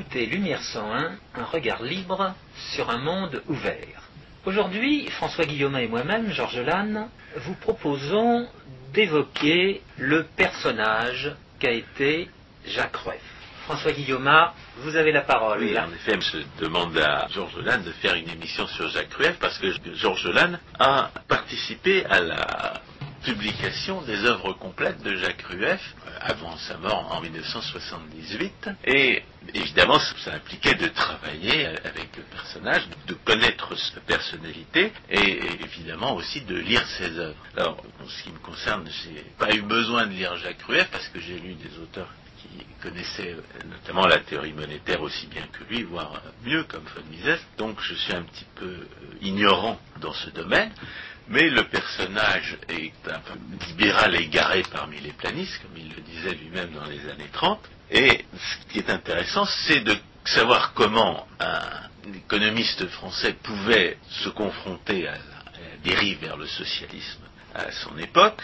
écoutez Lumière 101, un regard libre sur un monde ouvert. Aujourd'hui, François Guillaume et moi-même, Georges Lannes, vous proposons d'évoquer le personnage qu'a été Jacques Rueff. François Guillaume, vous avez la parole. Oui, en effet, je demande à Georges Lannes de faire une émission sur Jacques Rueff parce que Georges Lannes a participé à la publication des œuvres complètes de Jacques Rueff euh, avant sa mort en 1978. Et évidemment, ça impliquait de travailler avec le personnage, de connaître sa personnalité et évidemment aussi de lire ses œuvres. Alors, en ce qui me concerne, j'ai pas eu besoin de lire Jacques Rueff parce que j'ai lu des auteurs qui connaissaient notamment la théorie monétaire aussi bien que lui, voire mieux comme von Mises. Donc je suis un petit peu euh, ignorant dans ce domaine. Mais le personnage est un libéral égaré parmi les planistes, comme il le disait lui-même dans les années 30. Et ce qui est intéressant, c'est de savoir comment un économiste français pouvait se confronter à la dérive vers le socialisme à son époque,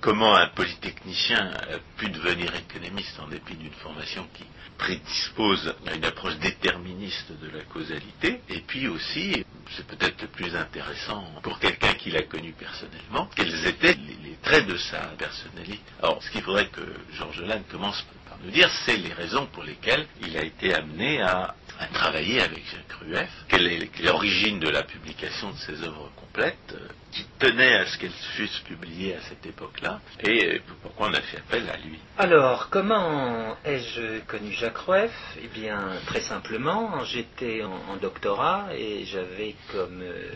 comment un polytechnicien a pu devenir économiste en dépit d'une formation qui prédispose à une approche déterministe de la causalité, et puis aussi, c'est peut-être le plus intéressant pour quelqu'un qui l'a connu personnellement, quels étaient les, traits de sa personnalité. Alors, ce qu'il faudrait que Georges Lannes commence par nous dire, c'est les raisons pour lesquelles il a été amené à, travailler avec Jacques Rueff, quelle est l'origine de la publication de ses œuvres complètes, qui tenait à ce qu'elles fussent publiées à cette époque-là, et pourquoi on a fait appel à lui? Alors, comment ai-je connu Jacques Rueff? Eh bien, très simplement, j'étais en, doctorat et j'avais comme euh,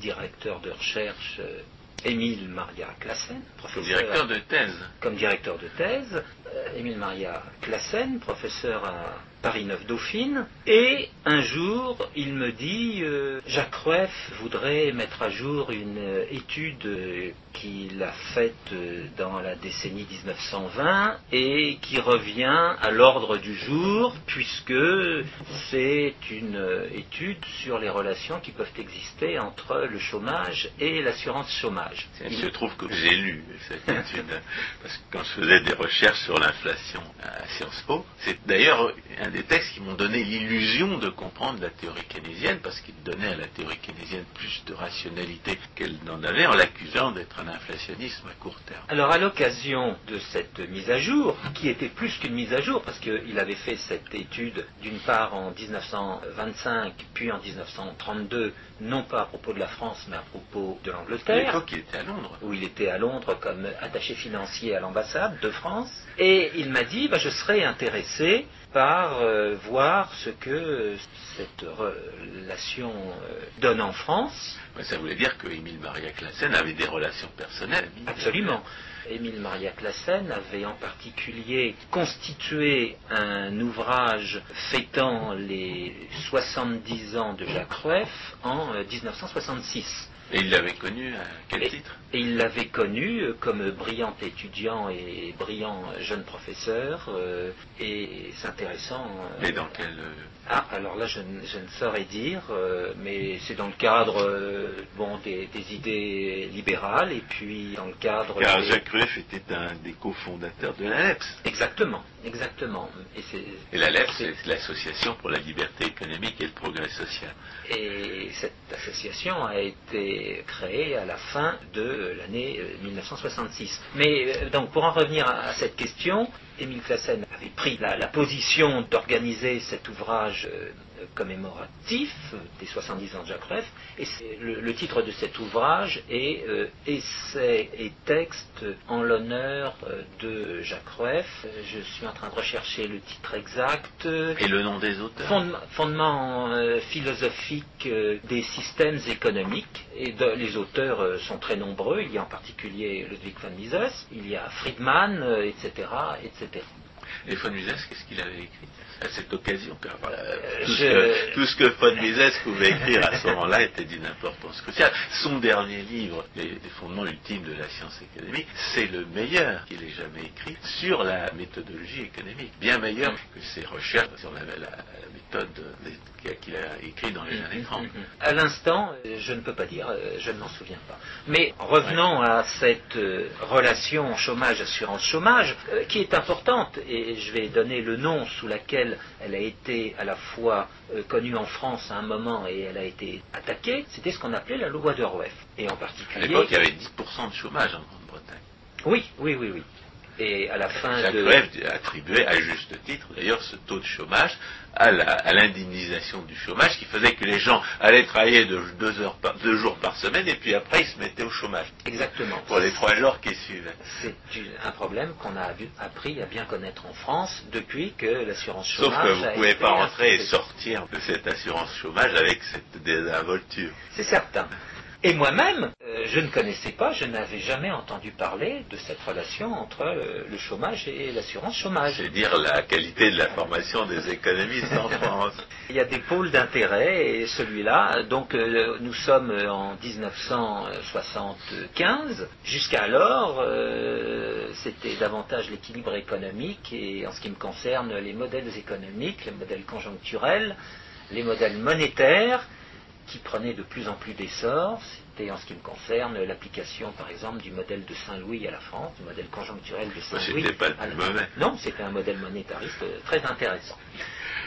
directeur de recherche euh, Émile Maria Classen, professeur. Directeur de thèse. Comme directeur de thèse. Euh, Émile Maria Classen, professeur à Paris 9 Dauphine. Et un jour, il me dit euh, Jacques Rueff voudrait mettre à jour une euh, étude qu'il a faite dans la décennie 1920 et qui revient à l'ordre du jour puisque c'est une étude sur les relations qui peuvent exister entre le chômage et l'assurance chômage. Il se trouve que j'ai lu cette étude parce que quand je faisais des recherches sur l'inflation à Sciences Po, c'est d'ailleurs un des textes qui m'ont donné l'illusion de comprendre la théorie keynésienne, parce qu'il donnait à la théorie keynésienne plus de rationalité qu'elle n'en avait, en l'accusant d'être un inflationnisme à court terme. Alors à l'occasion de cette mise à jour, qui était plus qu'une mise à jour, parce qu'il avait fait cette étude d'une part en 1925, puis en 1932, non pas à propos de la France, mais à propos de l'Angleterre. À l'époque, il était à Londres. Où il était à Londres comme attaché financier à l'ambassade de France. Et il m'a dit, bah, je serais intéressé par euh, voir ce que cette relation euh, donne en France. ça voulait dire que Émile Maria Classen avait des relations personnelles. Absolument. Émile Maria Classen avait en particulier constitué un ouvrage fêtant les 70 ans de Jacques Rueff en 1966. Euh, et il l'avait connu à quel titre? Et il l'avait connu euh, comme brillant étudiant et brillant jeune professeur euh, et s'intéressant. Euh, Mais dans quel ah, alors là, je, ne saurais dire, mais c'est dans le cadre bon, des, idées libérales et puis dans le cadre. Car Jacques Rueff était un des cofondateurs de l'ALEPS. Exactement, exactement. Et, et l'ALEPS, c'est l'association pour la liberté économique et Et cette association a été créée à la fin de l'année 1966. Euh, Mais euh, donc pour en revenir à, cette question, Émile Classen avait pris la, position d'organiser cet ouvrage euh, commémoratif des 70 ans de Jacques Rueff, et le, titre de cet ouvrage est euh, Essai et texte en l'honneur euh, de Jacques Rueff. Je suis en train de rechercher le titre exact. Et le nom des auteurs Fondement, euh, philosophique des systèmes économiques. Et les auteurs sont très nombreux. Il y a en particulier Ludwig von Mises, il y a Friedman, etc., etc. Et von Mises, qu'est-ce qu'il avait écrit? À cette occasion car, tout, ce que, tout, ce que, pouvait écrire à ce moment-là était d'une importance cruciale. Son dernier livre, Les, fondements ultimes de la science économique, c'est le meilleur qu'il ait jamais écrit sur la méthodologie économique. Bien meilleur que ses recherches sur la, la, méthode qu'il a écrit dans les années 30. À l'instant, je ne peux pas dire, je ne m'en souviens pas. Mais revenons à cette euh, relation chômage-assurance-chômage, euh, qui est importante, et je vais donner le nom sous laquelle laquelle elle a été à la fois euh, connue en France à un moment et elle a été attaquée, c'était ce qu'on appelait la loi de Rueff. Et en À particulier. l'époque, il y avait 10% de chômage en Grande-Bretagne. Oui, oui, oui, oui. Et à la fin Jacques de. Attribuait à juste titre d'ailleurs ce taux de chômage à l'indemnisation du chômage qui faisait que les gens allaient travailler de deux, heures par- deux jours par semaine et puis après ils se mettaient au chômage Exactement. pour les trois jours qui suivaient. C'est un problème qu'on a appris à bien connaître en France depuis que l'assurance Sauf chômage. que vous ne pouvez pas rentrer et sortir de cette assurance chômage avec cette désinvolture. C'est certain. Et moi-même, euh, je ne connaissais pas, je n'avais jamais entendu parler de cette relation entre euh, le chômage et l'assurance chômage. C'est dire la qualité de la formation des économistes en France. Il y a des pôles d'intérêt et celui-là, donc euh, nous sommes en 1975. Jusqu'alors, c'était davantage l'équilibre économique et en ce qui me concerne, les modèles économiques, les modèles conjoncturels, les modèles monétaires qui prenaient de plus en plus d'essor. C'était en ce qui me concerne l'application, par exemple, du modèle de Saint-Louis à la France, du modèle conjoncturel de Saint-Louis. c'était pas le. Non, c'était un modèle monétariste euh, très intéressant.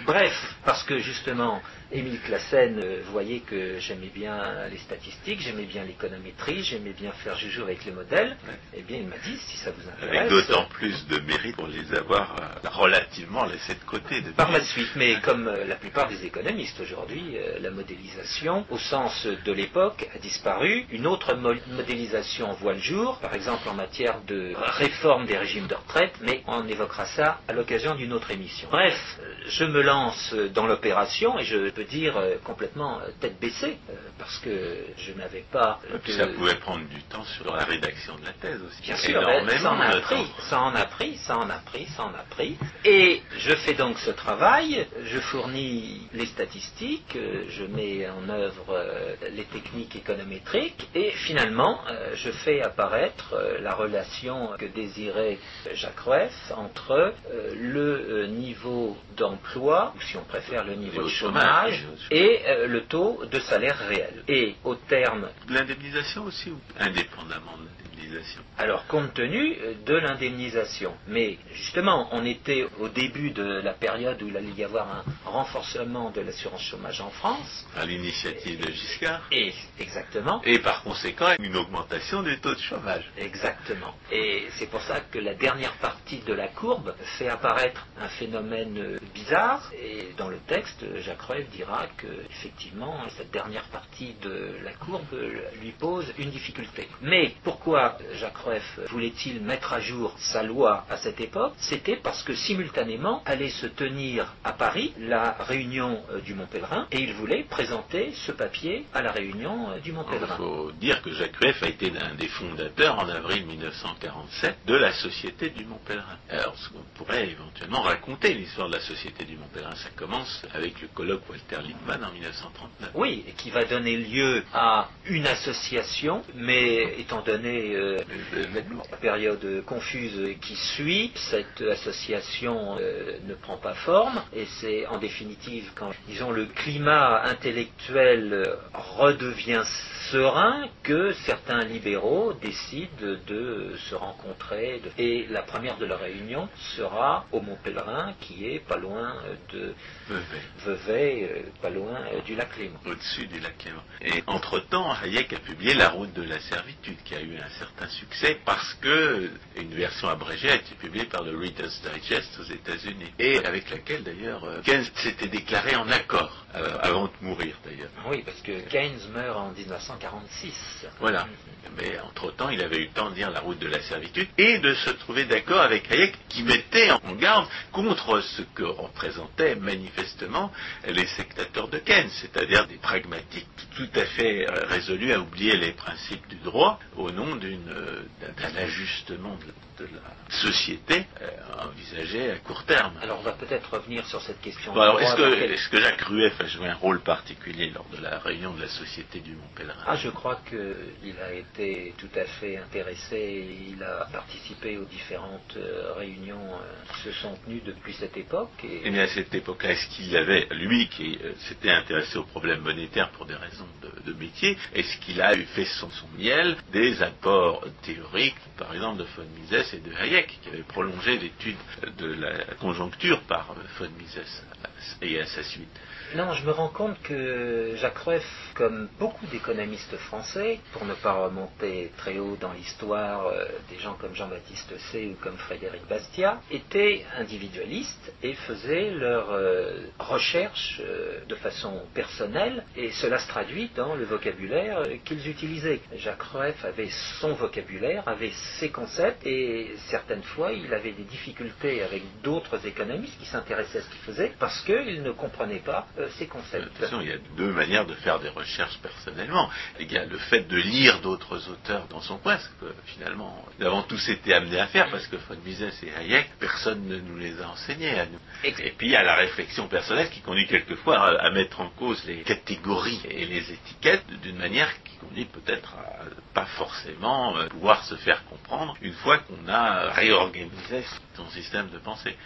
Bref, parce que justement, Émile Classen euh, voyait que j'aimais bien les statistiques, j'aimais bien l'économétrie, j'aimais bien faire joujou avec les modèles, eh bien il m'a dit, si ça vous Avec intéresse... d'autant plus de mérite pour les avoir euh, relativement laissés de côté. Par la suite, mais comme euh, la plupart des économistes aujourd'hui, euh, la modélisation, au sens de l'époque, a disparu. Une autre mo- modélisation voit le jour, par exemple en matière de réforme des régimes de retraite, mais on évoquera ça à l'occasion d'une autre émission. Bref, euh, je me lance dans l'opération et je peux dire euh, complètement euh, tête baissée, euh, parce que je n'avais pas Et puis de- ça pouvait prendre du temps sur la rédaction de la thèse aussi. Bien sûr, ben, ça en a pris, ça en a pris, ça en a pris, ça en a pris. Et je fais donc ce travail, je fournis les statistiques, je mets en œuvre les techniques économétriques et finalement je fais apparaître la relation que désirait Jacques Rueff entre le niveau d'emploi, ou si on préfère le niveau de chômage, chômage, et euh, le taux de salaire réel. Et au terme De L'indemnisation aussi ou indépendamment de l'indemnisation Alors, compte tenu euh, de l'indemnisation, mais justement, on était au début de la période où il allait y avoir un renforcement de l'assurance chômage en France, à l'initiative de Giscard et exactement, et par conséquent une augmentation du taux de chômage. exactement. Et c'est pour ça que la dernière partie de la courbe fait apparaître un phénomène euh, bizarre, et dans le texte, Jacques Rueff dira que, effectivement, cette dernière partie de la courbe euh, lui pose une difficulté. Mais pourquoi Jacques Rueff voulait-il mettre à jour sa loi à cette époque? C'était parce que simultanément allait se tenir à Paris la réunion euh, du Mont Pèlerin, et il voulait présenter ce papier à la réunion euh, du Mont Il Pèlerin. faut dire que Jacques Rueff a été l'un des fondateurs en avril 1947 de la Société du Mont Pèlerin. Alors, ce qu'on pourrait éventuellement raconter l'histoire de la Société du Mont Pèlerin, ça commence avec le colloque Walter Lippmann en 1939. Oui, et qui va donner lieu à une association, mais étant donné euh, la période confuse qui suit, cette association euh, ne prend pas forme, et c'est en définitive quand, disons, le climat intellectuel redevient serein que certains libéraux décident de se rencontrer. de- Et la première de leurs réunions sera au Mont Pèlerin, qui est pas loin de Vevey. Euh, pas loin du lac Léman. au-dessus du lac Léman. Et entre-temps, Hayek a publié La route de la servitude, qui a eu un certain succès parce que une version abrégée a été publiée par le Reader's Digest aux États-Unis, et avec laquelle d'ailleurs euh, Keynes s'était déclaré en accord, euh, avant de mourir d'ailleurs. Oui, parce que Keynes meurt en 1946. Voilà. Mais entre-temps, il avait eu le temps de lire La route de la servitude et de se trouver d'accord avec Hayek qui mettait en garde contre ce que représentaient manifestement les sectateurs de Keynes, c'est-à-dire des pragmatiques tout à fait euh, résolus à oublier les principes du droit au nom d'une, d'un d'un ajustement de, de la société euh, envisagé à court terme. Alors on va peut-être revenir sur cette question. Bon, est-ce que, quel- que Jacques Rueff a joué un rôle particulier lors de la réunion de la Société du Mont Pèlerin? Ah, je crois qu'il a été tout à fait intéressé. Il a participé aux différentes euh, réunions euh, qui se sont tenues depuis cette époque. Et... Eh bien, à cette époque-là, est-ce qu'il avait, lui qui euh, s'était intéressé aux problèmes monétaires pour des raisons de, de métier, est-ce qu'il a eu fait son, son miel des apports apports théoriques, par exemple de von Mises et de Hayek, qui avaient prolongé l'étude de la conjoncture par von Mises et à sa suite. Non, je me rends compte que Jacques Rueff, comme beaucoup d'économistes français, pour ne pas remonter très haut dans l'histoire euh, des gens comme Jean-Baptiste C ou comme Frédéric Bastiat, étaient individualistes et faisaient leurs euh, recherches euh, de façon personnelle et cela se traduit dans le vocabulaire qu'ils utilisaient. Jacques Rueff avait son vocabulaire, avait ses concepts et certaines fois il avait des difficultés avec d'autres économistes qui s'intéressaient à ce qu'il faisait parce qu'ils ne comprenaient pas euh, ces concepts. il y a deux manières de faire des recherches personnellement. Il y a le fait de lire d'autres auteurs dans son coin, ce que finalement nous avons tous été amenés à faire, parce que von Mises et Hayek, personne ne nous les a enseignés à nous. Et puis il y a la réflexion personnelle qui conduit quelquefois à, mettre en cause les catégories et les étiquettes d'une manière qui conduit peut-être à pas forcément euh, pouvoir se faire comprendre une fois qu'on a réorganisé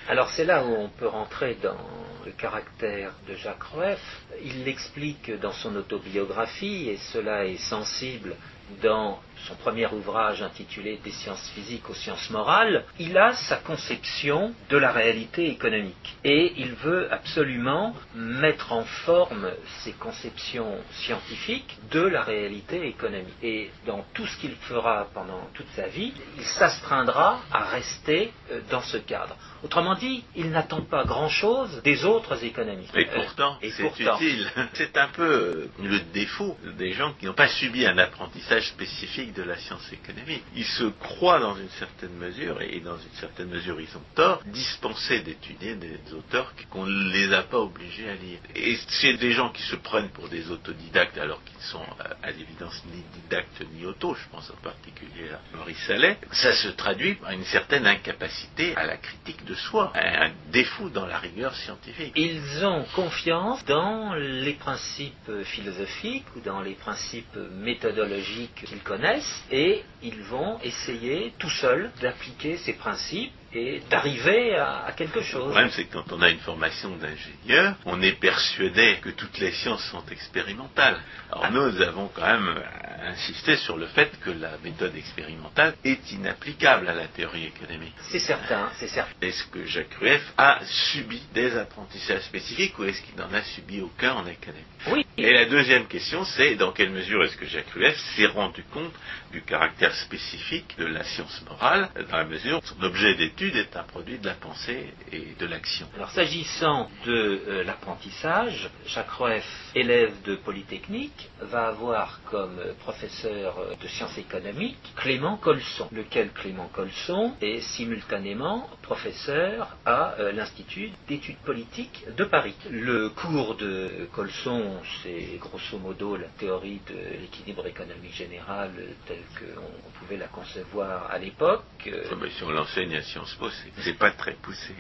Alors c'est là où on peut rentrer dans le caractère de Jacques Rueff. Il l'explique dans son autobiographie, et cela est sensible dans son premier ouvrage intitulé Des sciences physiques aux sciences morales, il a sa conception de la réalité économique. Et il veut absolument mettre en forme ses conceptions scientifiques de la réalité économique. Et dans tout ce qu'il fera pendant toute sa vie, il s'astreindra à rester euh, dans ce cadre. Autrement dit, il n'attend pas grand-chose des autres économistes. Et pourtant, c'est utile. C'est un peu euh, le défaut des gens qui n'ont pas subi un apprentissage spécifique de la science économique. Ils se croient dans une certaine mesure, et dans une certaine mesure ils ont tort, dispensés d'étudier des auteurs qu'on ne les a pas obligés à lire. Et c'est des gens qui se prennent pour des autodidactes alors qu'ils sont euh, à l'évidence ni didactes ni auto, je pense en particulier à Maurice Sallet, ça se traduit par une certaine incapacité à la critique de soi, un défaut dans la rigueur scientifique. Ils ont confiance dans les principes philosophiques ou dans les principes méthodologiques qu'ils connaissent et ils vont essayer tout seuls d'appliquer ces principes et d'arriver à, quelque chose. Le problème, c'est que quand on a une formation d'ingénieur, on est persuadé que toutes les sciences sont expérimentales. Alors ah. nous avons quand même insisté sur le fait que la méthode expérimentale est inapplicable à la théorie économique. C'est certain, c'est certain. Est-ce que Jacques Rueff a subi des apprentissages spécifiques ou est-ce qu'il n'en a subi aucun en économie Oui. Et la deuxième question, c'est dans quelle mesure est-ce que Jacques Rueff s'est rendu compte du caractère spécifique de la science morale, dans la mesure où son objet d'étude est un produit de la pensée et de l'action. Alors s'agissant de euh, l'apprentissage, Jacques Rueff, élève de Polytechnique, va avoir comme professeur de sciences économiques Clément Colson, lequel Clément Colson est simultanément professeur à euh, l'Institut d'études politiques de Paris. Le cours de Colson, c'est grosso modo la théorie de l'équilibre économique général telle qu'on pouvait la concevoir à l'époque. si on l'enseigne à Sciences C'est pas très poussé.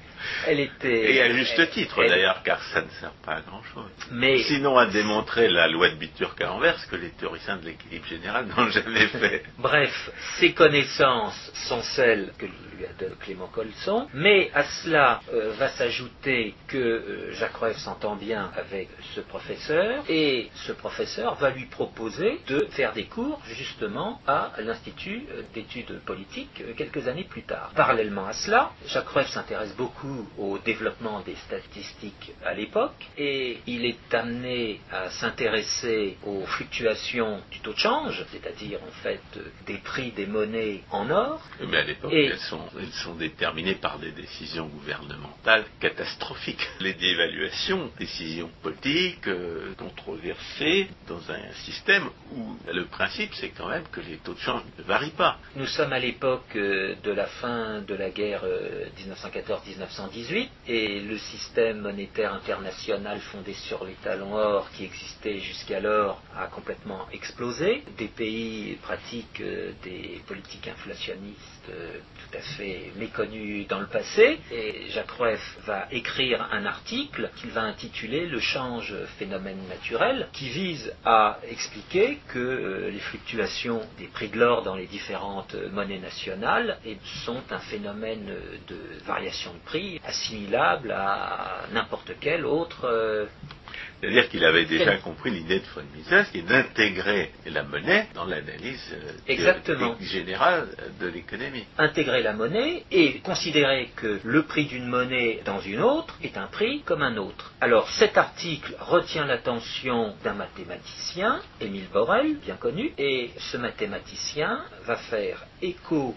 Elle était. Et à juste titre d'ailleurs, car ça ne sert pas à grand chose. Mais sinon à démontrer la loi de Anvers que les théoriciens de l'équilibre général n'ont jamais fait. Bref, ces connaissances sont celles que lui a donné Clément Colson, mais à cela euh, va s'ajouter que euh, Jacques Rueff s'entend bien avec ce professeur et ce professeur va lui proposer de faire des cours justement à l'Institut d'études politiques euh, quelques années plus tard. Parallèlement à cela, Jacques Rueff s'intéresse beaucoup au développement des statistiques à l'époque et il est amené à s'intéresser aux fluctuations du taux de change, c'est-à-dire en fait des prix des monnaies en or. Mais à l'époque, elles, sont, déterminées par des décisions gouvernementales catastrophiques. Les dévaluations, décisions politiques, euh, controversées, dans un système où le principe c'est quand même que les taux de change ne varient pas. Nous sommes à l'époque euh, de la fin de la guerre 1914-1918 euh, et le système monétaire international fondé sur les talons or qui existait jusqu'alors a complètement explosé. Des pays pratiquent euh, des politiques inflationnistes tout à fait méconnues dans le passé. Et Jacques Rueff va écrire un article qu'il va intituler Le change phénomène naturel qui vise à expliquer que les fluctuations des prix de l'or dans les différentes monnaies nationales sont un phénomène de variation de prix assimilable à n'importe quel autre euh, C'est-à-dire qu'il avait déjà compris l'idée de von Mises, qui est d'intégrer la monnaie dans l'analyse euh, Exactement. générale de l'économie. intégrer la monnaie et considérer que le prix d'une monnaie dans une autre est un prix comme un autre. Alors cet article retient l'attention d'un mathématicien, Émile Borel, bien connu, et ce mathématicien va faire écho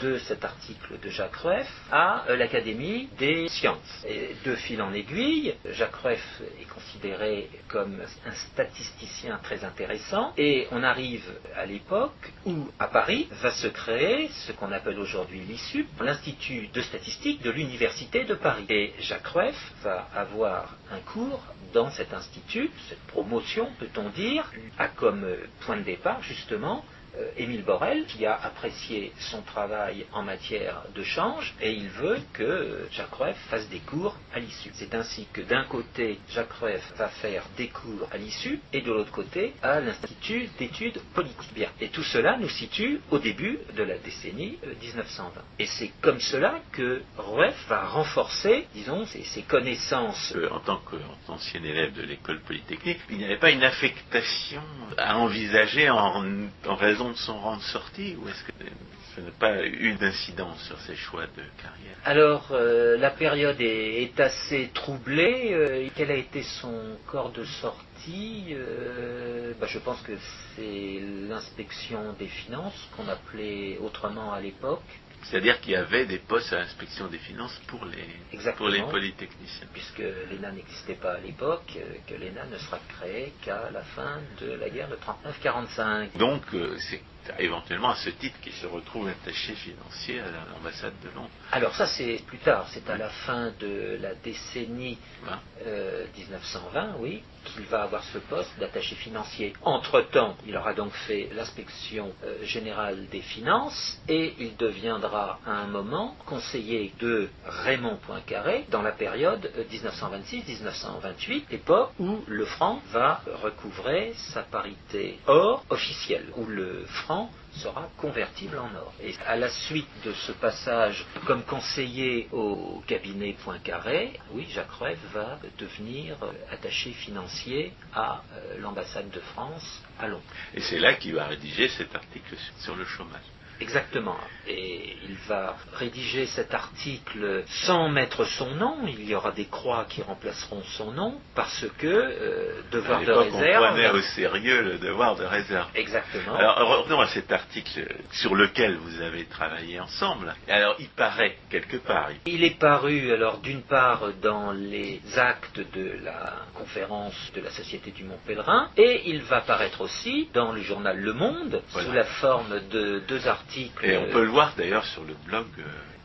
de cet article de Jacques Rueff à euh, l'Académie des sciences. De fil en aiguille, Jacques Rueff est considéré comme un statisticien très intéressant et on arrive à l'époque où à Paris va se créer ce qu'on appelle aujourd'hui l'ISUP, l'Institut de statistique de l'Université de Paris. Et Jacques Rueff va avoir un cours dans cet institut, cette promotion peut-on dire, a comme point de départ justement Émile Borel, qui a apprécié son travail en matière de change, et il veut que euh, Jacques Rueff fasse des cours à l'issue. C'est ainsi que d'un côté, Jacques Rueff va faire des cours à l'issue, et de l'autre côté, à l'Institut d'études politiques. Bien. Et tout cela nous situe au début de la décennie euh, 1920. Et c'est comme cela que Rueff va renforcer, disons, ses, connaissances. Euh, En tant qu'ancien élève de l'école polytechnique, il n'y avait pas une affectation à envisager en, en raison de son rang de sortie, ou est-ce que ça n'a pas eu d'incidence sur ses choix de carrière? Alors, euh, la période est, est assez troublée. Euh, quel a été son corps de sortie? Euh, bah, Je pense que c'est l'inspection des finances, qu'on appelait autrement à l'époque, C'est-à-dire qu'il y avait des postes à l'inspection des finances pour les, Exactement. pour les polytechniciens. puisque l'ENA n'existait pas à l'époque, euh, que l'ENA ne sera créée qu'à la fin de la guerre de 39-45. Donc, euh, c'est éventuellement à ce titre qu'il se retrouve attaché financier à l'ambassade de Londres. Alors ça c'est plus tard, c'est à la fin de la décennie Hein euh, 1920, oui, qu'il va avoir ce poste d'attaché financier. Entre-temps, il aura donc fait l'inspection euh, générale des finances et il deviendra à un moment conseiller de Raymond Poincaré dans la période euh, 1926-1928, époque où le franc va recouvrer sa parité or officielle, où le franc sera convertible en or. Et à la suite de ce passage comme conseiller au cabinet Poincaré, oui, Jacques Rueff va devenir euh, attaché financier à euh, l'ambassade de France à Londres. Et c'est là qu'il va rédiger cet article sur le chômage. Exactement. Et il va rédiger cet article sans mettre son nom. Il y aura des croix qui remplaceront son nom parce que euh, À devoir de l'époque, on réserve. prenait au sérieux le devoir de réserve. Exactement. Alors revenons à cet article sur lequel vous avez travaillé ensemble. Alors il paraît quelque part, il- Il est paru alors d'une part dans les actes de la conférence de la Société du Mont Pèlerin et il va paraître aussi dans le journal Le Monde Voilà. sous la forme de deux articles. Et on peut le voir d'ailleurs sur le blog euh,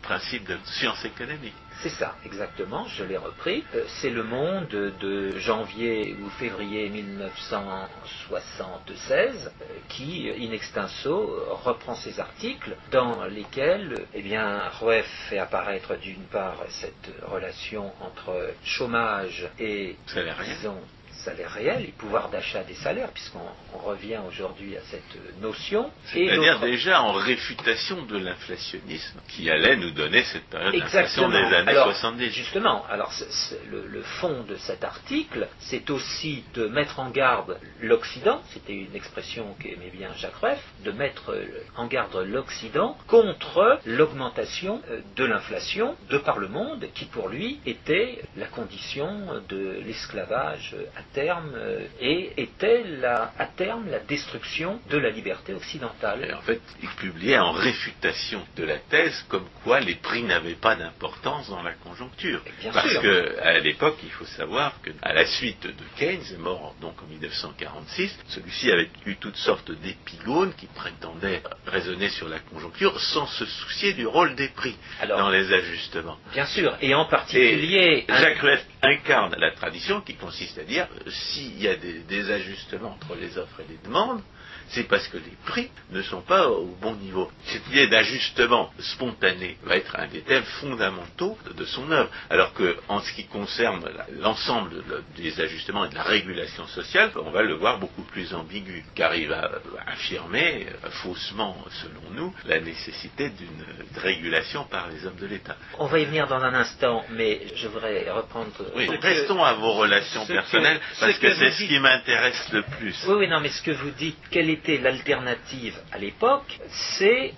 Principe de sciences économiques. C'est ça, exactement, je l'ai repris. Euh, C'est Le Monde de janvier ou février 1976 euh, qui, in extenso, euh, reprend ces articles dans lesquels eh bien, Rueff fait apparaître d'une part cette relation entre chômage et, Salarié. disons, salaire réel et pouvoir d'achat des salaires, puisqu'on on revient aujourd'hui à cette notion. C'est-à-dire déjà en réfutation de l'inflationnisme qui allait nous donner cette période d'inflation des années Alors, 70. Justement, alors c'est- c'est le, le fond de cet article, c'est aussi de mettre en garde l'Occident, c'était une expression qu'aimait bien Jacques Rueff, de mettre euh, en garde l'Occident contre l'augmentation euh, de l'inflation de par le monde, qui pour lui était la condition de l'esclavage à terme euh, et était la, à terme la destruction de la liberté Et occidentale. en fait, il publiait en réfutation de la thèse comme quoi les prix n'avaient pas d'importance dans la conjoncture. Bien Parce sûr. que à l'époque, il faut savoir que à la suite de Keynes, mort donc en 1946, celui-ci avait eu toutes sortes d'épigones qui prétendaient raisonner sur la conjoncture sans se soucier du rôle des prix Alors, dans les ajustements. Bien sûr, et en Et particulier... un- Jacques Rueff incarne la tradition qui consiste à dire s'il y a des, ajustements entre les offres et les demandes, c'est parce que les prix ne sont pas au bon niveau. Cette idée d'ajustement spontané va être un des thèmes fondamentaux de, son œuvre. Alors que, en ce qui concerne l'ensemble de- des ajustements et de la régulation sociale, on va le voir beaucoup plus ambigu, car il va euh, affirmer, euh, faussement selon nous, la nécessité d'une régulation par les hommes de l'État. On va y venir dans un instant, mais je voudrais reprendre Oui, Donc, restons à vos relations ce que- personnelles, ce parce que, que c'est ce qui m'intéresse le plus. Oui, oui, non, mais ce que vous dites, quelle l'alternative à l'époque, c'est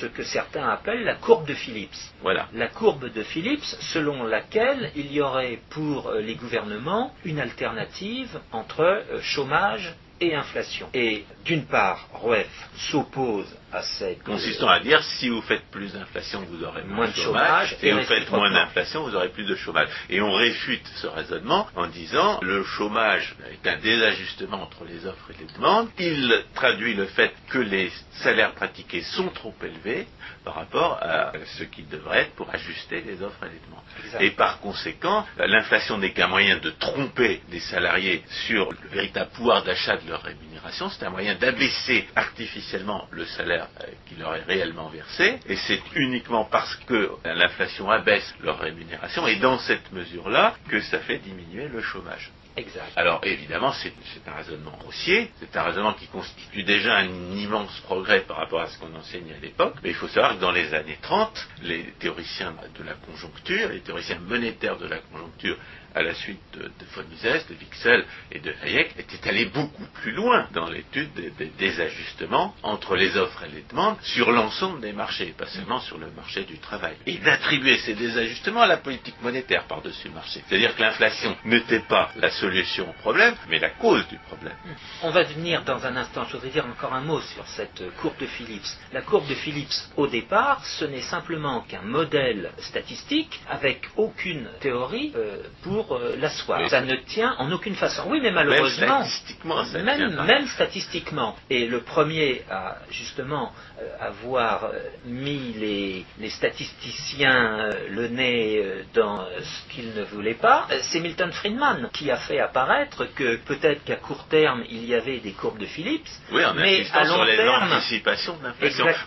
ce que certains appellent la courbe de Phillips. Voilà. La courbe de Phillips, selon laquelle il y aurait pour euh, les gouvernements une alternative entre euh, chômage et inflation. Et d'une part, Rueff s'oppose à cette... Consistant à dire, si vous faites plus d'inflation, vous aurez moins, de chômage. chômage, Si et vous faites moins d'inflation, vous aurez plus de chômage. Et on réfute ce raisonnement en disant, le chômage est un désajustement entre les offres et les demandes. Il traduit le fait que les salaires pratiqués sont trop élevés par rapport à ce qu'ils devraient être pour ajuster les offres et les demandes. Et par conséquent, l'inflation n'est qu'un moyen de tromper les salariés sur le véritable pouvoir d'achat de leur rémunération. C'est un moyen d'abaisser artificiellement le salaire euh, qui leur est réellement versé. Et c'est uniquement parce que l'inflation abaisse leur rémunération et dans cette mesure-là que ça fait diminuer le chômage. Exact. Alors évidemment, c'est un raisonnement grossier, c'est un raisonnement qui constitue déjà un immense progrès par rapport à ce qu'on enseignait à l'époque, mais il faut savoir que dans les années 30, les théoriciens de la conjoncture, les théoriciens monétaires de la conjoncture, à la suite de, de von Mises, de Wicksell et de Hayek, étaient allés beaucoup plus loin dans l'étude des, des désajustements entre les offres et les demandes sur l'ensemble des marchés, pas seulement sur le marché du travail. Et d'attribuer ces désajustements à la politique monétaire par-dessus le marché. C'est-à-dire que l'inflation n'était pas la solution au problème, mais la cause du problème. On va venir dans un instant, je voudrais dire encore un mot sur cette courbe de Phillips. La courbe de Phillips, au départ, ce n'est simplement qu'un modèle statistique avec aucune théorie euh, pour euh, l'asseoir. Oui. Ça ne tient en aucune façon. Oui, mais Même malheureusement, statistiquement, ça ne même, tient pas. même statistiquement. Et le premier à justement euh, avoir euh, mis les, les statisticiens euh, le nez dans ce qu'ils ne voulaient pas, c'est Milton Friedman qui a fait apparaître que peut-être qu'à court terme il y avait des courbes de Phillips, Oui, en mais à sur long les terme, de l'inflation.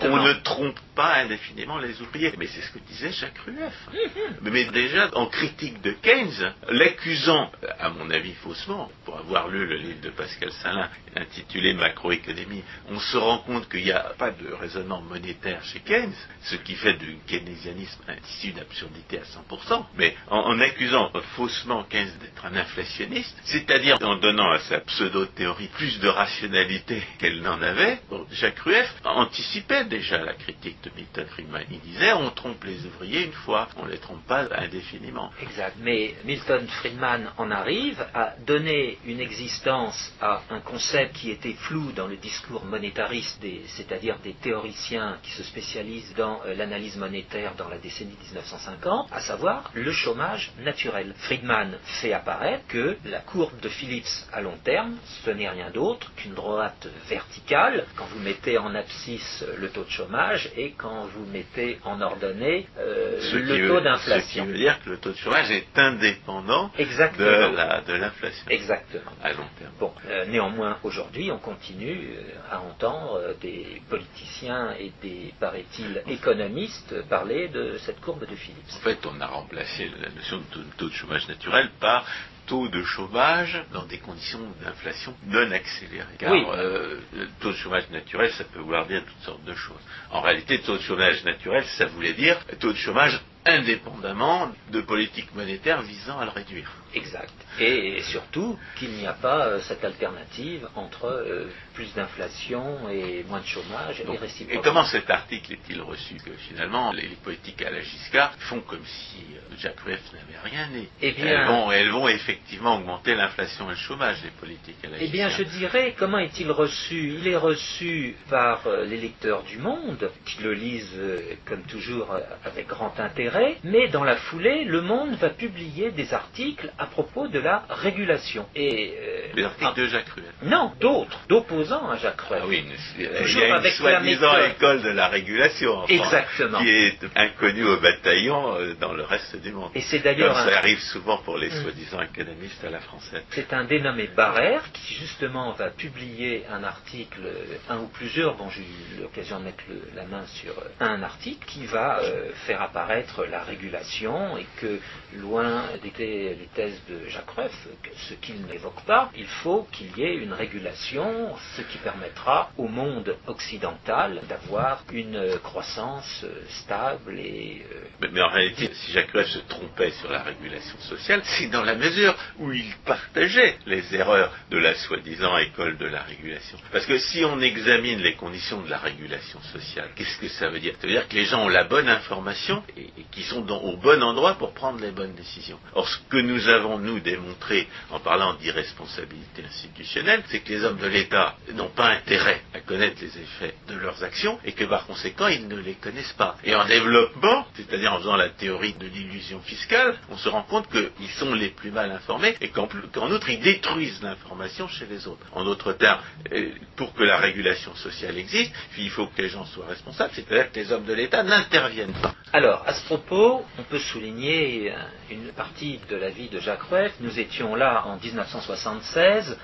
On ne trompe pas indéfiniment les ouvriers. Mais c'est ce que disait Jacques Rueff. Mais déjà, en critique de Keynes, l'accusant, à mon avis faussement, pour avoir lu le livre de Pascal Salin intitulé Macroéconomie, on se rend compte qu'il n'y a pas de raisonnement monétaire chez Keynes, ce qui fait du keynésianisme un tissu d'absurdité à 100%. Mais en, accusant faussement Keynes d'être un inflationniste, c'est-à-dire en donnant à sa pseudo-théorie plus de rationalité qu'elle n'en avait, Jacques Rueff anticipait déjà la critique de Milton Friedman. Il disait on trompe les ouvriers une fois, on ne les trompe pas indéfiniment. Exact. Mais Milton Friedman en arrive à donner une existence à un concept qui était flou dans le discours monétariste, c'est-à-dire des théoriciens qui se spécialisent dans euh, l'analyse monétaire dans la décennie 1950, à savoir le chômage naturel. Friedman fait apparaître que la courbe de Phillips à long terme, ce n'est rien d'autre qu'une droite verticale quand vous mettez en abscisse euh, le taux de chômage et quand vous mettez en ordonnée euh, le taux Ce qui d'inflation. veut dire que le taux de chômage est indépendant Exactement. la- de l'inflation Exactement. à long terme. Bon, euh, néanmoins, aujourd'hui, on continue euh, à entendre euh, des politiciens et des, paraît-il, économistes parler de cette courbe de Phillips. En fait, on a remplacé la notion de taux, taux de chômage naturel par taux de chômage dans des conditions d'inflation non accélérées. Car Oui. euh, le taux de chômage naturel, ça peut vouloir dire toutes sortes de choses. En réalité, taux de chômage naturel, ça voulait dire taux de chômage indépendamment de politiques monétaires visant à le réduire. Exact. Et, surtout qu'il n'y a pas euh, cette alternative entre euh, plus d'inflation et moins de chômage et et comment cet article est-il reçu Que finalement, les, les politiques à la Giscard font comme si euh, Jacques Rueff n'avait rien dit? Eh bien- elles, vont, elles vont effectivement augmenter l'inflation et le chômage, les politiques à la Eh bien, je Giscard. dirais, comment est-il reçu? Il est reçu par euh, les lecteurs du Monde, qui le lisent, euh, comme toujours, euh, avec grand intérêt, mais dans la foulée, Le Monde va publier des articles à propos de la régulation. Et, euh, ah, de Jacques Rueff. Non, d'autres, d'opposants à Jacques Rueff. Ah oui, mais c'est- il Toujours y a une soi-disant école de la régulation en France, Exactement. qui est inconnue au bataillon euh, dans le reste du monde. Et c'est d'ailleurs un- ça arrive souvent pour les Mm. soi-disant économistes à la française. C'est un dénommé Barrère qui justement va publier un article, euh, un ou plusieurs, bon j'ai eu l'occasion de mettre le- la main sur euh, un article qui va euh, faire apparaître la régulation et que loin les thèses de Jacques Rueff, ce qu'il n'évoque pas, il faut qu'il y ait une une régulation, ce qui permettra au monde occidental d'avoir une croissance stable et... Mais, mais en réalité, si Jacques Rueff se trompait sur la régulation sociale, c'est dans la mesure où il partageait les erreurs de la soi-disant école de la régulation. Parce que si on examine les conditions de la régulation sociale, qu'est-ce que ça veut dire? Ça veut dire que les gens ont la bonne information et, et qui sont au bon endroit pour prendre les bonnes décisions. Or, ce que nous avons, nous, démontré en parlant d'irresponsabilité institutionnelle, c'est que les hommes de l'État n'ont pas intérêt à connaître les effets de leurs actions et que par conséquent, ils ne les connaissent pas. Et en développement, c'est-à-dire en faisant la théorie de l'illusion fiscale, on se rend compte qu'ils sont les plus mal informés et qu'en qu'en outre, ils détruisent l'information chez les autres. En d'autres termes, euh, pour que la régulation sociale existe, il faut que les gens soient responsables, c'est-à-dire que les hommes de l'État n'interviennent pas. Alors, à ce propos, on peut souligner euh, une partie de la vie de Jacques Rueff. Nous étions là en 1976.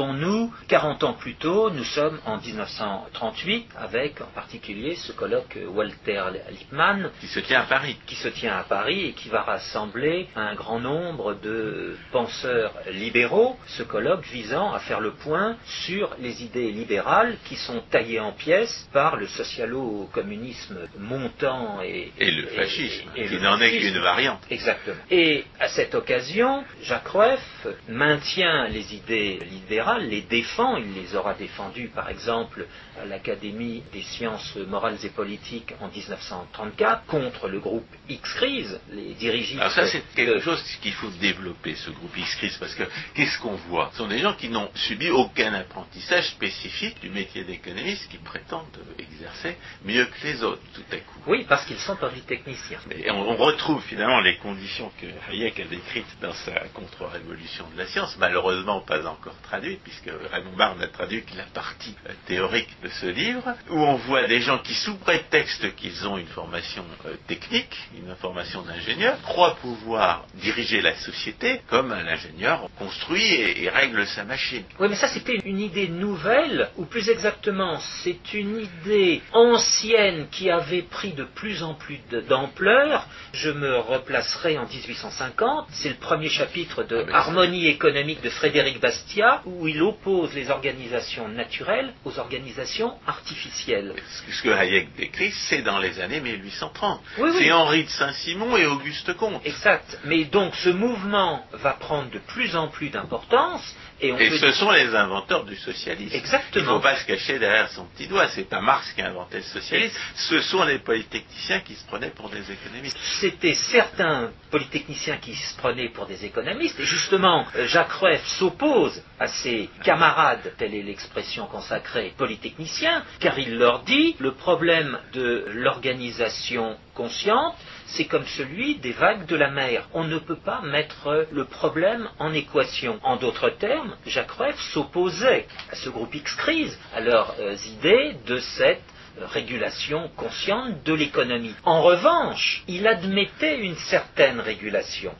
Reportons-nous 40 ans plus tôt, nous sommes en 1938, avec en particulier ce colloque Walter Lippmann, Qui se tient à Paris. qui se tient à Paris et qui va rassembler un grand nombre de penseurs libéraux, ce colloque visant à faire le point sur les idées libérales qui sont taillées en pièces par le socialo-communisme montant et, Et le fascisme, et qui n'en est qu'une variante. Exactement. Et à cette occasion, Jacques Rueff maintient les idées libérales, les défend, il les aura défendues par exemple à l'Académie des sciences morales et politiques en 1934 contre le groupe X-Crise, les dirigeants. Alors ça, c'est quelque chose qu'il faut développer, ce groupe X-Cris, parce que qu'est-ce qu'on voit? Ce sont des gens qui n'ont subi aucun apprentissage spécifique du métier d'économiste, qui prétendent exercer mieux que les autres, tout à coup. Oui, parce qu'ils sont polytechniciens. Et on, on retrouve finalement les conditions que Hayek a décrites dans sa contre-révolution de la science, malheureusement pas encore traduite, puisque Raymond Barre n'a traduit que la partie théorique de ce livre, où on voit des gens qui, sous prétexte qu'ils ont une formation euh, technique, une formation d'ingénieur, croient pouvoir diriger la société comme un ingénieur construit et, et règle sa machine. Oui, mais ça c'était une idée nouvelle, ou plus exactement, c'est une idée ancienne qui avait pris de plus en plus d'ampleur. Je me replacerai en 1850, c'est le premier chapitre de Ah, Harmonie économique de Frédéric Bastiat, où il oppose les organisations naturelles aux organisations artificielles. Ce que- Hayek décrit, c'est dans les années 1830. Oui, oui. C'est Henri de Saint-Simon et Auguste Comte. Exact. Mais donc ce mouvement va prendre de plus en plus d'importance, et on Et peut ce sont les inventeurs du socialisme. Il ne Exactement. faut pas se cacher derrière son petit doigt. C'est pas Marx qui a inventé le socialisme. Ce sont les polytechniciens qui se prenaient pour des économistes. C'était certains polytechniciens qui se prenaient pour des économistes, et justement, euh, Jacques Rueff s'oppose à ses camarades, telle est l'expression consacrée, polytechniciens, car il leur dit le problème de l'organisation consciente, c'est comme celui des vagues de la mer. On ne peut pas mettre le problème en équation. En d'autres termes, Jacques Rueff s'opposait à ce groupe X-Crise, à leurs euh, idées de cette régulation consciente de l'économie. En revanche, il admettait une certaine régulation.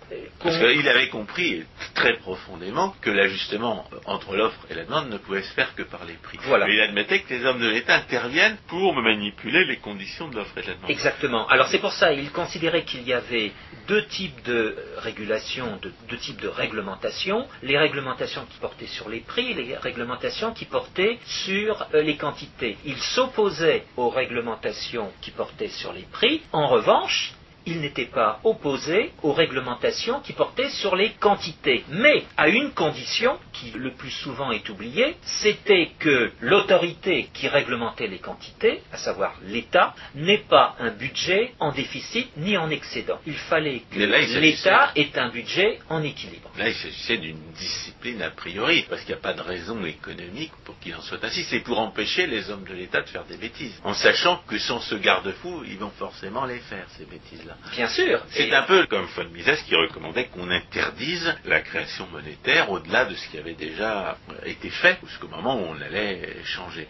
Parce qu'il avait compris très profondément que l'ajustement entre l'offre et la demande ne pouvait se faire que par les prix. Voilà. Mais il admettait que les hommes de l'État interviennent pour manipuler les conditions de l'offre et de la demande. Exactement. Alors c'est pour ça, il considérait qu'il y avait deux types de régulation, de- deux types de réglementation. Les réglementations qui portaient sur les prix, les réglementations qui portaient sur euh, les quantités. Il s'opposait aux réglementations qui portaient sur les prix. En revanche, il n'était pas opposé aux réglementations qui portaient sur les quantités, mais à une condition qui le plus souvent est oubliée, c'était que l'autorité qui réglementait les quantités, à savoir l'État, n'ait pas un budget en déficit ni en excédent. Il fallait que l'État ait un budget en équilibre. Là, il s'agissait d'une discipline a priori, parce qu'il n'y a pas de raison économique pour qu'il en soit ainsi. C'est pour empêcher les hommes de l'État de faire des bêtises, en sachant que sans ce garde-fou, ils vont forcément les faire, ces bêtises-là. Bien sûr. C'est Et- un peu comme von Mises qui recommandait qu'on interdise la création monétaire au-delà de ce qui avait déjà été fait jusqu'au moment où on allait changer.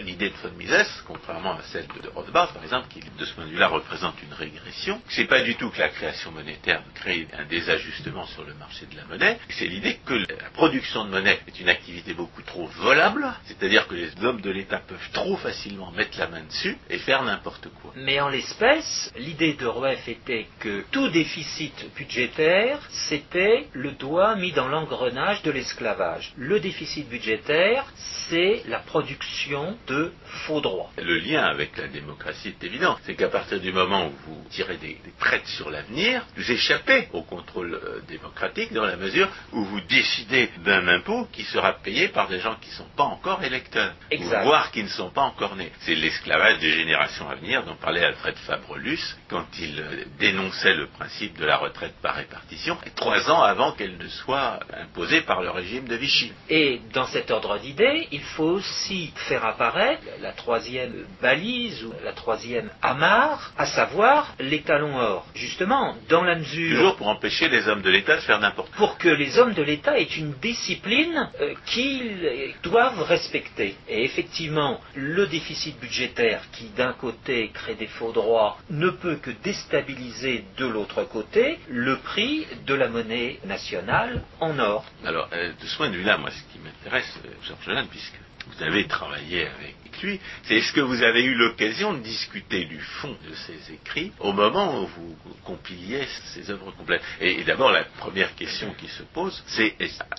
L'idée de von Mises, contrairement à celle de Rothbard par exemple, qui de ce point de vue-là représente une régression, c'est pas du tout que la création monétaire crée un désajustement sur le marché de la monnaie, c'est l'idée que la production de monnaie est une activité beaucoup trop volable, c'est-à-dire que les hommes de l'État peuvent trop facilement mettre la main dessus et faire n'importe quoi. Mais en l'espèce, l'idée de Rueff était que tout déficit budgétaire, c'était le doigt mis dans l'engrenage de l'esclavage. Le déficit budgétaire, c'est la production de faux droits. Le lien avec la démocratie est évident. C'est qu'à partir du moment où vous tirez des, des traites sur l'avenir, vous échappez au contrôle euh, démocratique dans la mesure où vous décidez d'un impôt qui sera payé par des gens qui ne sont pas encore électeurs, Exact. voire qui ne sont pas encore nés. C'est l'esclavage des générations à venir dont parlait Alfred Fabrelus quand il euh, dénonçait le principe de la retraite par répartition, trois ans avant qu'elle ne soit imposée par le régime de Vichy. Et dans cet ordre d'idées, il faut aussi faire apparaître la troisième balise ou la troisième amarre, à savoir les talons or. Justement, dans la mesure Toujours pour empêcher les hommes de l'État de faire n'importe quoi. pour que les hommes de l'État aient une discipline euh, qu'ils doivent respecter. Et effectivement, le déficit budgétaire qui d'un côté crée des faux droits ne peut que déstabiliser de l'autre côté le prix de la monnaie nationale en or. Alors, euh, de ce point de vue-là, moi, ce qui m'intéresse, euh, Georges puisque vous avez travaillé avec lui, c'est est-ce que vous avez eu l'occasion de discuter du fond de ses écrits au moment où vous compiliez ses œuvres complètes? Et, d'abord, la première question qui se pose, c'est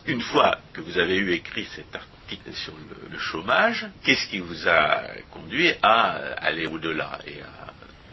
une fois que vous avez eu écrit cet article sur le, le chômage, qu'est-ce qui vous a conduit à aller au-delà et à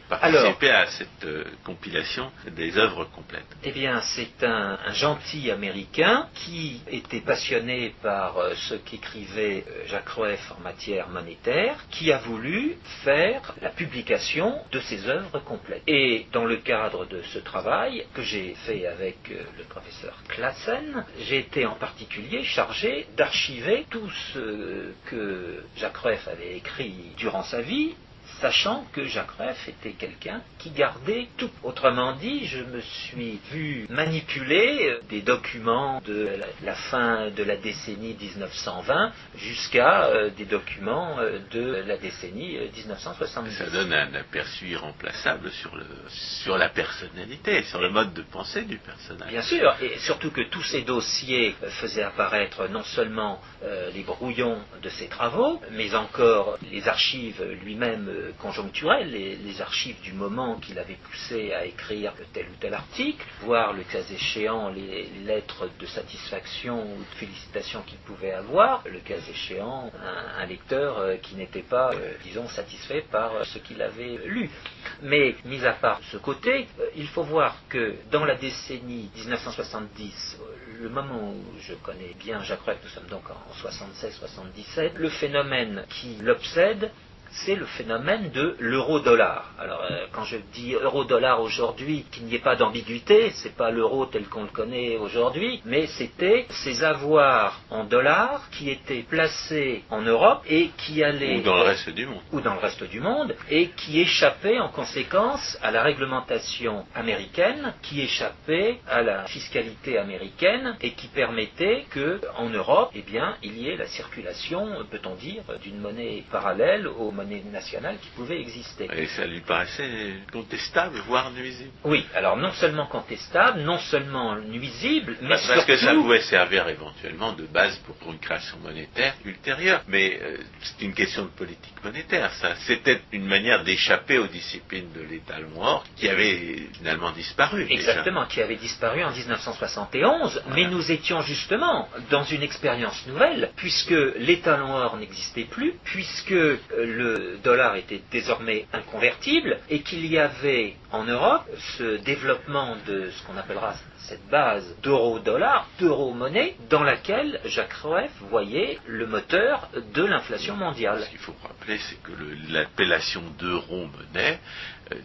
participer à cette euh, compilation des œuvres complètes Eh bien, c'est un, un gentil Américain qui était passionné par euh, ce qu'écrivait euh, Jacques Rueff en matière monétaire, qui a voulu faire la publication de ses œuvres complètes. Et dans le cadre de ce travail que j'ai fait avec le professeur Classen, j'ai été en particulier chargé d'archiver tout ce que Jacques Rueff avait écrit durant sa vie sachant que Jacques Rueff était quelqu'un qui gardait tout. Autrement dit, je me suis vu manipuler euh, des documents de la, fin de la décennie 1920 jusqu'à euh, des documents euh, de la décennie euh, 1970. Ça donne un aperçu irremplaçable sur, le, sur la personnalité, sur le mode de pensée du personnage. Bien sûr, et surtout que tous ces dossiers faisaient apparaître non seulement euh, les brouillons de ses travaux, mais encore les archives lui-même conjoncturelles, les, archives du moment qu'il avait poussé à écrire tel ou tel article, voire le cas échéant les lettres de satisfaction ou de félicitations qu'il pouvait avoir, le cas échéant un, lecteur euh, qui n'était pas, euh, disons, satisfait par euh, ce qu'il avait lu. Mais, mis à part ce côté, il faut voir que dans la décennie 1970, euh, le moment où je connais bien Jacques Rueff, nous sommes donc en 76-77, le phénomène qui l'obsède, c'est le phénomène de l'euro-dollar. Alors, euh, quand je dis euro-dollar aujourd'hui, qu'il n'y ait pas d'ambiguïté, c'est pas l'euro tel qu'on le connaît aujourd'hui, mais c'était ces avoirs en dollars qui étaient placés en Europe et qui allaient Ou dans le reste du monde. ou dans le reste du monde, et qui échappait en conséquence à la réglementation américaine, qui échappait à la fiscalité américaine, et qui permettait que en Europe, eh bien, il y ait la circulation, peut-on dire, d'une monnaie parallèle aux monnaies nationales qui pouvaient exister. Et ça lui paraissait contestable, voire nuisible. Oui, alors non seulement contestable, non seulement nuisible, mais Parce que ça pouvait servir éventuellement de base pour, pour une création monétaire ultérieure. Mais euh, c'est une question de politique monétaire, ça. C'était une manière d'échapper aux disciplines de l'État mort qui avait finalement disparu. déjà. Exactement, qui avait disparu en 1971, mais nous étions justement dans une expérience nouvelle, puisque l'étalon or n'existait plus, puisque euh, le dollar était désormais inconvertible, et qu'il y avait en Europe ce développement de ce qu'on appellera cette base d'euro-dollar, d'euro-monnaie, dans laquelle Jacques Rueff voyait le moteur de l'inflation mondiale. Ce qu'il faut rappeler, c'est que l'appellation d'euro-monnaie euh,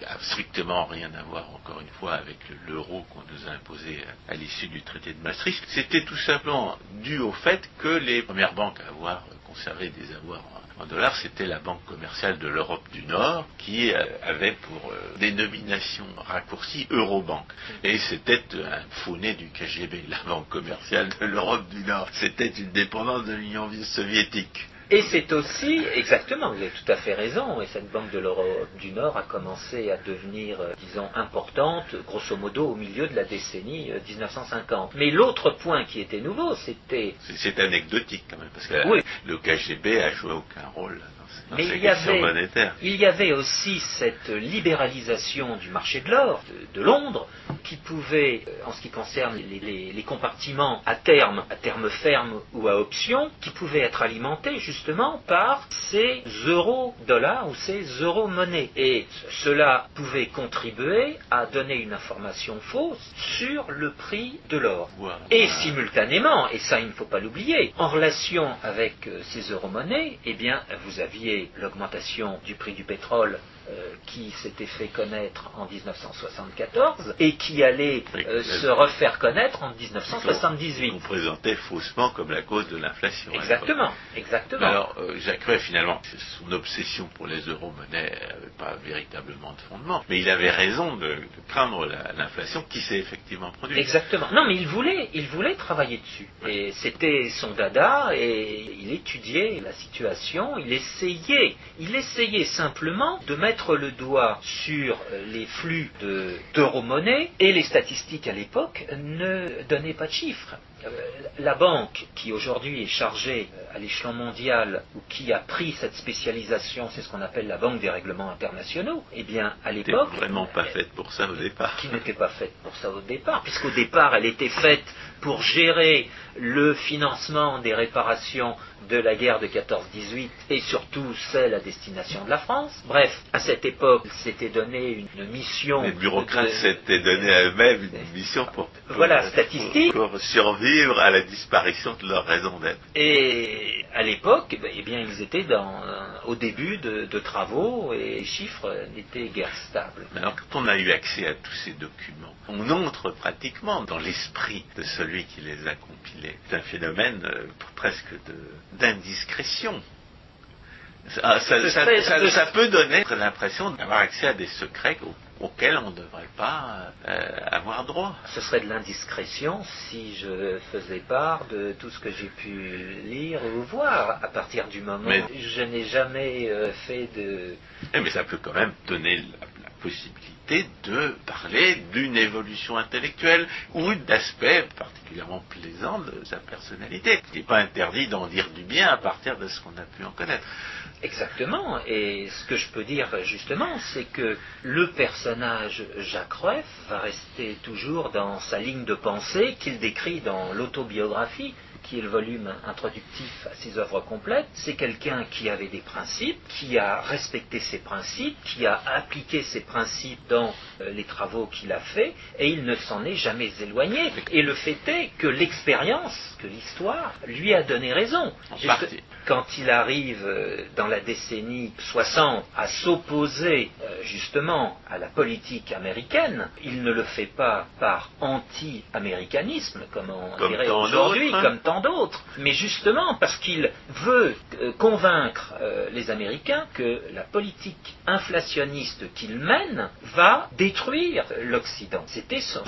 n'a strictement rien à voir, encore une fois, avec l'euro qu'on nous a imposé à l'issue du traité de Maastricht. C'était tout simplement dû au fait que les premières banques à avoir conservé des avoirs en, dollars, c'était la Banque commerciale de l'Europe du Nord, qui euh, avait pour euh, dénomination raccourcie Eurobank. Et c'était un faux-né du KGB, la Banque commerciale de l'Europe du Nord. C'était une dépendance de l'Union soviétique. Et c'est aussi, exactement, vous avez tout à fait raison, et cette banque de l'Europe du Nord a commencé à devenir, euh, disons, importante, grosso modo, au milieu de la décennie euh, 1950. Mais l'autre point qui était nouveau, c'était C'est- anecdotique quand même, parce que Oui. le KGB a joué aucun rôle dans Mais il y avait- monétaires. Il y avait aussi cette libéralisation du marché de l'or de, de Londres qui pouvait, euh, en ce qui concerne les, les- les compartiments à terme, à terme ferme ou à option, qui pouvait être alimenté justement par ces euros-dollars ou ces euros-monnaies. Et cela pouvait contribuer à donner une information fausse sur le prix de l'or. Et simultanément, et ça il ne faut pas l'oublier, en relation avec euh, ces euro-monnaies, eh bien, vous aviez l'augmentation du prix du pétrole qui s'était fait connaître en 1974 et qui allait euh, euh, se refaire connaître en 1978. Qu'on présentait faussement comme la cause de l'inflation. l'époque. Exactement, exactement. Alors, euh, Jacques Rueff, finalement, son obsession pour les euro-monnaies n'avait pas véritablement de fondement. Mais il avait raison de, de craindre la- l'inflation qui s'est effectivement produite. Exactement. Non, mais il voulait, il voulait travailler dessus. Et c'était son dada, et il étudiait la situation, il essayait, il essayait simplement de mettre le doigt sur les flux de- d'euro-monnaie, et les statistiques à l'époque ne donnaient pas de chiffres. Euh, La banque qui aujourd'hui est chargée euh, à l'échelon mondial ou qui a pris cette spécialisation, c'est ce qu'on appelle la banque des règlements internationaux, eh bien à l'époque, vraiment pas faite pour ça au départ. qui n'était pas faite pour ça au départ, puisqu'au départ elle était faite pour gérer le financement des réparations de la guerre de 14-18 et surtout celle à destination de la France. Bref, à cette époque, s'était donné une mission. Les bureaucrates de- s'étaient donné à eux-mêmes une mission pour, pour- Voilà, statistique. pour, pour survivre à la disparition de leur raison d'être. Et à l'époque, eh bien, ils étaient dans, euh, au début de, de travaux et les chiffres n'étaient guère stables. Mais Alors, quand on a eu accès à tous ces documents, on entre pratiquement dans l'esprit de celui qui les a compilés. C'est un phénomène euh, presque d'indiscrétion. Ça peut donner l'impression d'avoir accès à des secrets au- auxquels on ne devrait pas euh, avoir droit. Ce serait de l'indiscrétion si je faisais part de tout ce que j'ai pu lire ou voir à partir du moment Mais- où je n'ai jamais euh, fait de... Eh, Mais ça peut quand même donner la, la possibilité de parler d'une évolution intellectuelle ou d'aspects particulièrement plaisants de sa personnalité. Il n'est pas interdit d'en dire du bien à partir de ce qu'on a pu en connaître. Exactement. Et ce que je peux dire justement, c'est que le personnage Jacques Rueff va rester toujours dans sa ligne de pensée qu'il décrit dans l'autobiographie qui est le volume introductif à ses œuvres complètes, c'est quelqu'un qui avait des principes, qui a respecté ses principes, qui a appliqué ses principes dans euh, les travaux qu'il a faits, et il ne s'en est jamais éloigné. Et le fait est que l'expérience, que l'histoire, lui a donné raison. Juste- quand il arrive euh, dans la décennie 60 à s'opposer euh, justement à la politique américaine, il ne le fait pas par anti-américanisme, comme on Comme dirait aujourd'hui, hein. comme tant d'autres, mais justement parce qu'il veut euh, convaincre euh, les Américains que la politique inflationniste qu'il mène va détruire l'Occident. C'était son,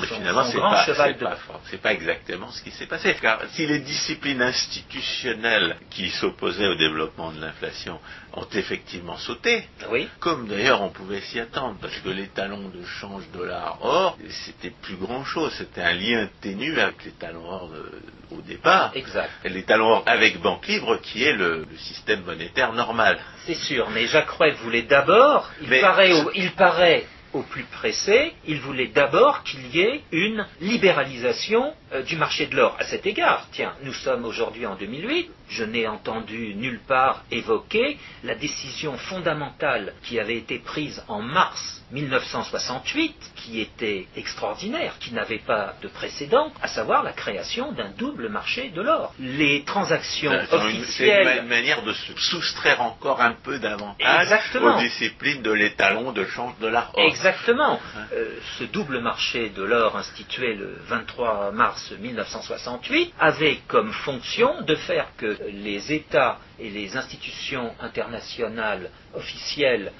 grand pas, cheval de pas, c'est pas exactement ce qui s'est passé. Car si les disciplines institutionnelles qui s'opposaient au développement de l'inflation ont effectivement sauté, Oui, comme d'ailleurs on pouvait s'y attendre, parce que les talons de change dollar-or, c'était plus grand-chose. C'était un lien ténu avec les talons or de- au départ. Exact. Les talons avec banque libre, qui est le, le système monétaire normal. C'est sûr, mais Jacques Rueff voulait d'abord, il, Mais- paraît au, il paraît au plus pressé, il voulait d'abord qu'il y ait une libéralisation euh, du marché de l'or. À cet égard, tiens, nous sommes aujourd'hui en 2008, je n'ai entendu nulle part évoquer la décision fondamentale qui avait été prise en mars 1968, qui était extraordinaire, qui n'avait pas de précédent, à savoir la création d'un double marché de l'or. Les transactions une, c'est une officielles... ma- manière de se soustraire encore un peu davantage Exactement. aux disciplines de l'étalon de change dollar-or. Exactement. Euh, ce double marché de l'or institué le 23 mars 1968 avait comme fonction de faire que les États et les institutions internationales officielles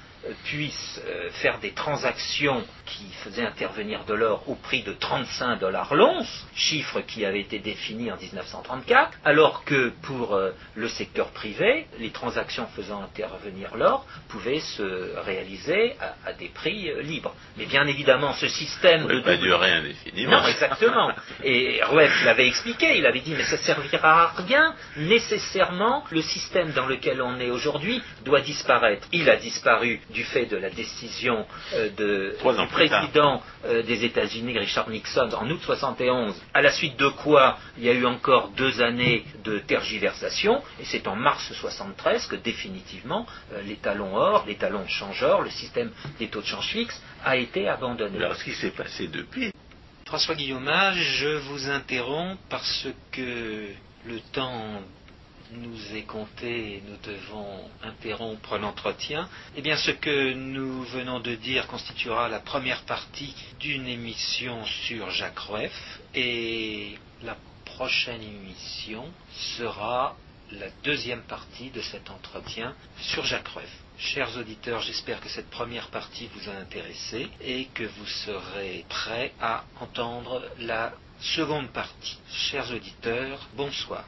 puissent euh, faire des transactions qui faisait intervenir de l'or au prix de 35 dollars l'once, chiffre qui avait été défini en 1934, alors que pour euh, le secteur privé, les transactions faisant intervenir l'or pouvaient se réaliser à, des prix euh, libres. Mais bien évidemment, ce système de... pas durer indéfiniment. Non, exactement. Et Rueff l'avait expliqué, il avait dit, mais ça servira à rien, nécessairement, le système dans lequel on est aujourd'hui doit disparaître. Il a disparu du fait de la décision euh, de, président euh, des États-Unis, Richard Nixon, en août 71, à la suite de quoi il y a eu encore deux années de tergiversation, et c'est en mars 73 que définitivement euh, les talons or, les talons de change or, le système des taux de change fixe a été abandonné. Alors ce qui s'est passé depuis? François Guillaume, je vous interromps parce que le temps nous est compté et nous devons interrompre l'entretien, eh bien ce que nous venons de dire constituera la première partie d'une émission sur Jacques Rueff et la prochaine émission sera la deuxième partie de cet entretien sur Jacques Rueff. Chers auditeurs, j'espère que cette première partie vous a intéressé et que vous serez prêts à entendre la seconde partie. Chers auditeurs, bonsoir.